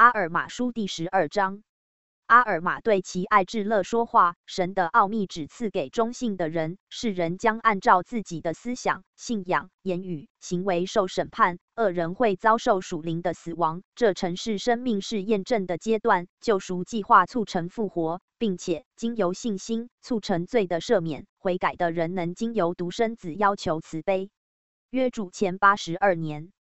阿尔玛书第十二章。阿尔玛对其爱智勒说话：“神的奥秘只赐给中性的人，世人将按照自己的思想、信仰、言语、行为受审判。恶人会遭受属灵的死亡。这曾是生命是验证的阶段，救赎计划促成复活，并且经由信心促成罪的赦免。悔改的人能经由独生子要求慈悲。约主前八十二年，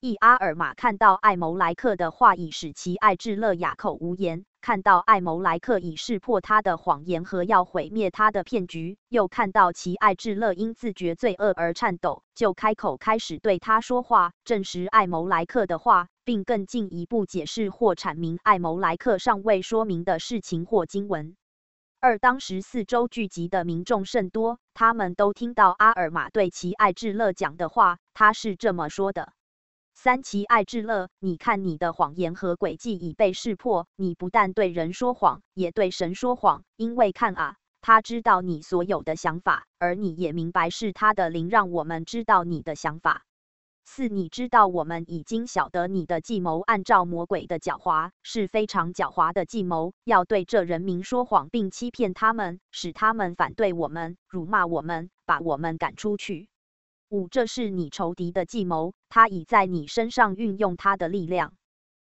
一阿尔玛看到艾谋莱克的话，已使其爱智勒哑口无言。”看到艾谋莱克已识破他的谎言和要毁灭他的骗局，又看到其爱智勒因自觉罪恶而颤抖，就开口开始对他说话，证实艾谋莱克的话，并更进一步解释或阐明艾谋莱克尚未说明的事情或经文。二当时四周聚集的民众甚多，他们都听到阿尔玛对其爱智勒讲的话，他是这么说的。三奇爱智乐，你看你的谎言和诡计已被识破，你不但对人说谎，也对神说谎。因为看啊，他知道你所有的想法，而你也明白是他的灵让我们知道你的想法。四，你知道我们已经晓得你的计谋，按照魔鬼的狡猾，是非常狡猾的计谋，要对这人民说谎，并欺骗他们，使他们反对我们，辱骂我们，把我们赶出去。五，这是你仇敌的计谋，他已在你身上运用他的力量。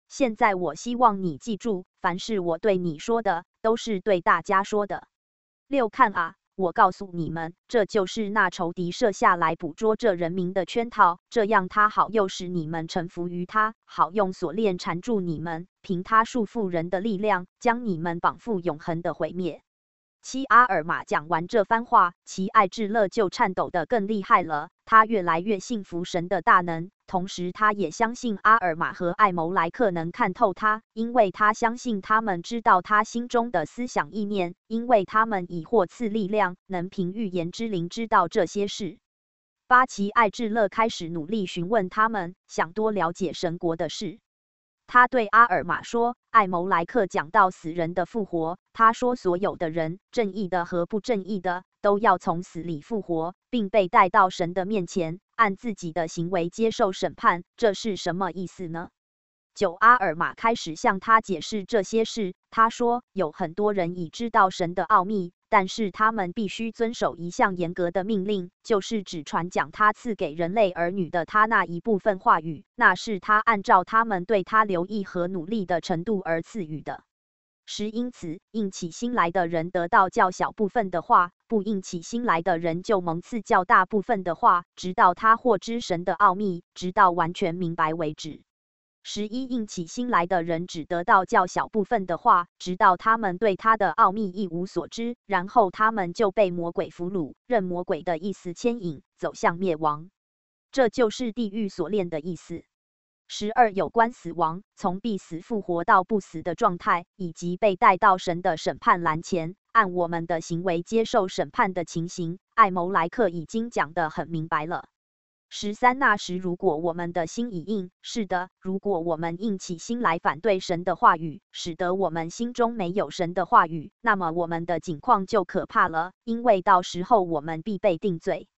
现在，我希望你记住，凡是我对你说的，都是对大家说的。六，看啊，我告诉你们，这就是那仇敌设下来捕捉这人民的圈套，这样他好诱使你们臣服于他，好用锁链缠住你们，凭他束缚人的力量，将你们绑缚永恒的毁灭。七阿尔玛讲完这番话，其爱智勒就颤抖得更厉害了。他越来越信服神的大能，同时他也相信阿尔玛和艾谋莱克能看透他，因为他相信他们知道他心中的思想意念，因为他们已获赐力量，能凭预言之灵知道这些事。八奇艾智勒开始努力询问他们，想多了解神国的事。他对阿尔玛说：“艾谋莱克讲到死人的复活。他说，所有的人，正义的和不正义的，都要从死里复活，并被带到神的面前，按自己的行为接受审判。这是什么意思呢？”九阿尔玛开始向他解释这些事。他说：“有很多人已知道神的奥秘。”但是他们必须遵守一项严格的命令，就是只传讲他赐给人类儿女的他那一部分话语，那是他按照他们对他留意和努力的程度而赐予的。十因此，应起心来的人得到较小部分的话，不应起心来的人就蒙赐较大部分的话，直到他获知神的奥秘，直到完全明白为止。十一应起心来的人只得到较小部分的话，直到他们对他的奥秘一无所知，然后他们就被魔鬼俘虏，任魔鬼的意思牵引，走向灭亡。这就是地狱锁链的意思。十二有关死亡，从必死复活到不死的状态，以及被带到神的审判栏前，按我们的行为接受审判的情形，艾谋莱克已经讲得很明白了。十三那时，如果我们的心已硬，是的，如果我们硬起心来反对神的话语，使得我们心中没有神的话语，那么我们的境况就可怕了，因为到时候我们必被定罪。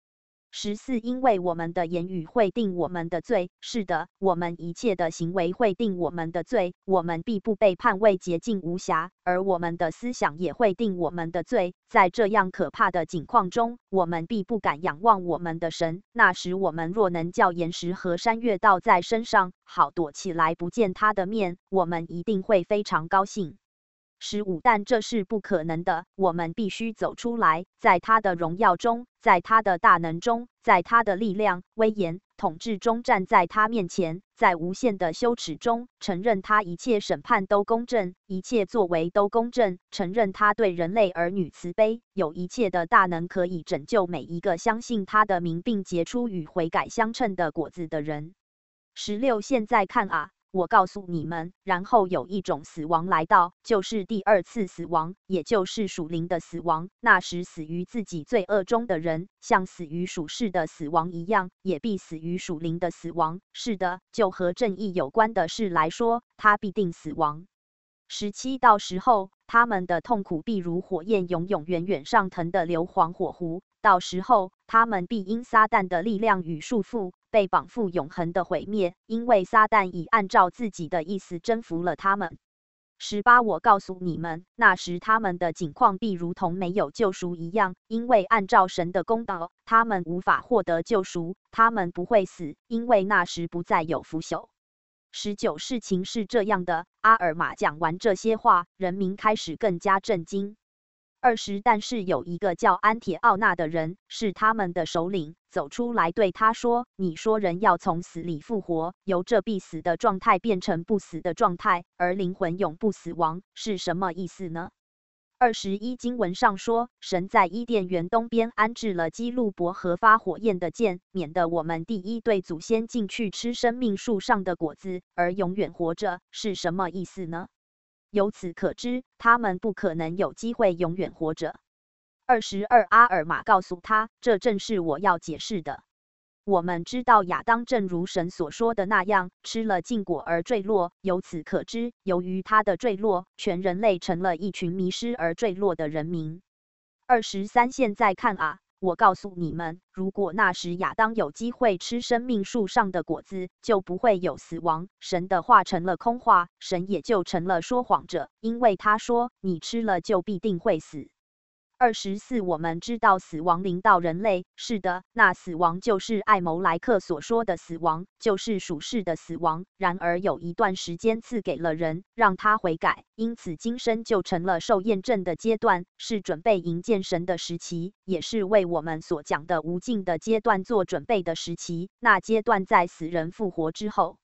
十四，因为我们的言语会定我们的罪，是的，我们一切的行为会定我们的罪，我们必不被判为洁净无瑕，而我们的思想也会定我们的罪。在这样可怕的境况中，我们必不敢仰望我们的神。那时，我们若能叫岩石和山岳倒在身上，好躲起来不见他的面，我们一定会非常高兴。十五，但这是不可能的。我们必须走出来，在他的荣耀中，在他的大能中，在他的力量、威严、统治中站在他面前，在无限的羞耻中承认他一切审判都公正，一切作为都公正，承认他对人类儿女慈悲，有一切的大能可以拯救每一个相信他的名并结出与悔改相称的果子的人。十六，现在看啊。我告诉你们，然后有一种死亡来到，就是第二次死亡，也就是属灵的死亡。那时死于自己罪恶中的人，像死于属世的死亡一样，也必死于属灵的死亡。是的，就和正义有关的事来说，他必定死亡。十七到时候。他们的痛苦必如火焰永永远远上腾的硫磺火湖。到时候，他们必因撒旦的力量与束缚，被绑缚永恒的毁灭，因为撒旦已按照自己的意思征服了他们。十八，我告诉你们，那时他们的境况必如同没有救赎一样，因为按照神的公道，他们无法获得救赎，他们不会死，因为那时不再有腐朽。十九，事情是这样的。阿尔玛讲完这些话，人民开始更加震惊。二十，但是有一个叫安铁奥纳的人，是他们的首领，走出来对他说：“你说人要从死里复活，由这必死的状态变成不死的状态，而灵魂永不死亡，是什么意思呢？”二十一经文上说，神在伊甸园东边安置了基路伯和发火焰的剑，免得我们第一对祖先进去吃生命树上的果子而永远活着，是什么意思呢？由此可知，他们不可能有机会永远活着。二十二，阿尔玛告诉他，这正是我要解释的。我们知道亚当正如神所说的那样，吃了禁果而坠落。由此可知，由于他的坠落，全人类成了一群迷失而坠落的人民。二十三，现在看啊。我告诉你们，如果那时亚当有机会吃生命树上的果子，就不会有死亡。神的话成了空话，神也就成了说谎者，因为他说：“你吃了就必定会死。”二十四，我们知道死亡临到人类，是的，那死亡就是艾谋莱克所说的死亡，就是属世的死亡。然而有一段时间赐给了人，让他悔改，因此今生就成了受验证的阶段，是准备迎见神的时期，也是为我们所讲的无尽的阶段做准备的时期。那阶段在死人复活之后。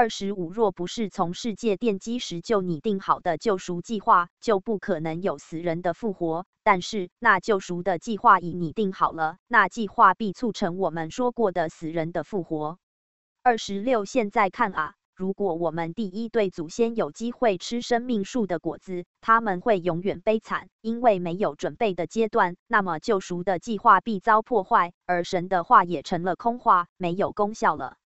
二十五，若不是从世界奠基时就拟定好的救赎计划，就不可能有死人的复活。但是那救赎的计划已拟定好了，那计划必促成我们说过的死人的复活。二十六，现在看啊，如果我们第一对祖先有机会吃生命树的果子，他们会永远悲惨，因为没有准备的阶段，那么救赎的计划必遭破坏，而神的话也成了空话，没有功效了。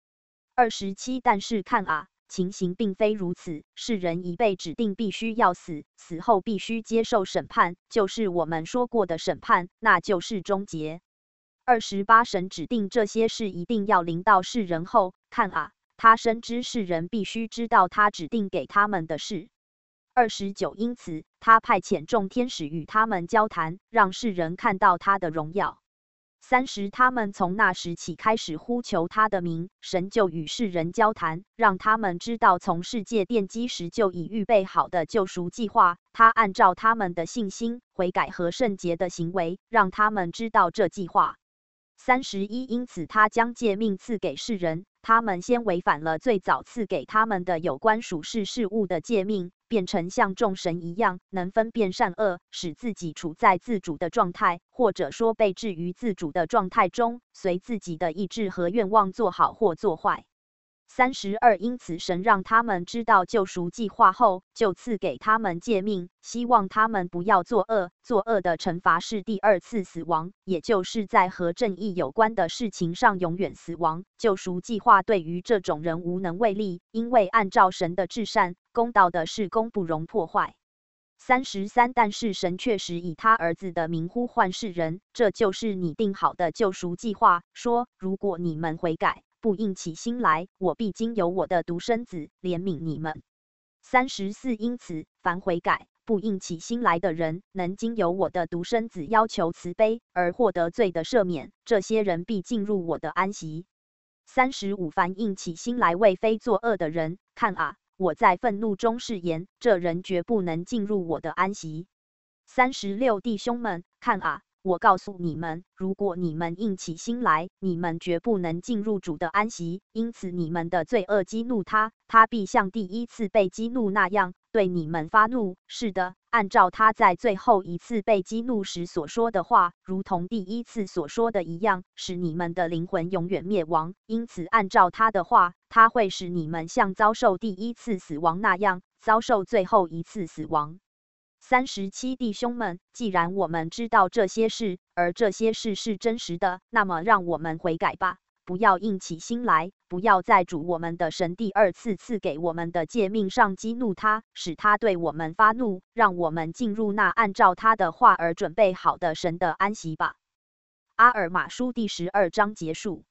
二十七，但是看啊，情形并非如此。世人已被指定必须要死，死后必须接受审判，就是我们说过的审判，那就是终结。二十八，神指定这些事一定要临到世人后，看啊，他深知世人必须知道他指定给他们的事。二十九，因此他派遣众天使与他们交谈，让世人看到他的荣耀。三十，他们从那时起开始呼求他的名，神就与世人交谈，让他们知道从世界奠基时就已预备好的救赎计划。他按照他们的信心、悔改和圣洁的行为，让他们知道这计划。三十一，因此他将诫命赐给世人。他们先违反了最早赐给他们的有关属世事物的诫命，变成像众神一样，能分辨善恶，使自己处在自主的状态，或者说被置于自主的状态中，随自己的意志和愿望做好或做坏。三十二，因此神让他们知道救赎计划后，就赐给他们诫命，希望他们不要作恶。作恶的惩罚是第二次死亡，也就是在和正义有关的事情上永远死亡。救赎计划对于这种人无能为力，因为按照神的至善公道的事，功不容破坏。三十三，但是神确实以他儿子的名呼唤世人，这就是拟定好的救赎计划，说如果你们悔改。不应起心来，我必经由我的独生子怜悯你们。三十四，因此凡悔改不应起心来的人，能经由我的独生子要求慈悲而获得罪的赦免，这些人必进入我的安息。三十五，凡应起心来为非作恶的人，看啊，我在愤怒中誓言，这人绝不能进入我的安息。三十六，弟兄们，看啊。我告诉你们，如果你们硬起心来，你们绝不能进入主的安息。因此，你们的罪恶激怒他，他必像第一次被激怒那样对你们发怒。是的，按照他在最后一次被激怒时所说的话，如同第一次所说的一样，使你们的灵魂永远灭亡。因此，按照他的话，他会使你们像遭受第一次死亡那样遭受最后一次死亡。三十七弟兄们，既然我们知道这些事，而这些事是真实的，那么让我们悔改吧，不要硬起心来，不要在主我们的神第二次赐给我们的诫命上激怒他，使他对我们发怒，让我们进入那按照他的话而准备好的神的安息吧。阿尔马书第十二章结束。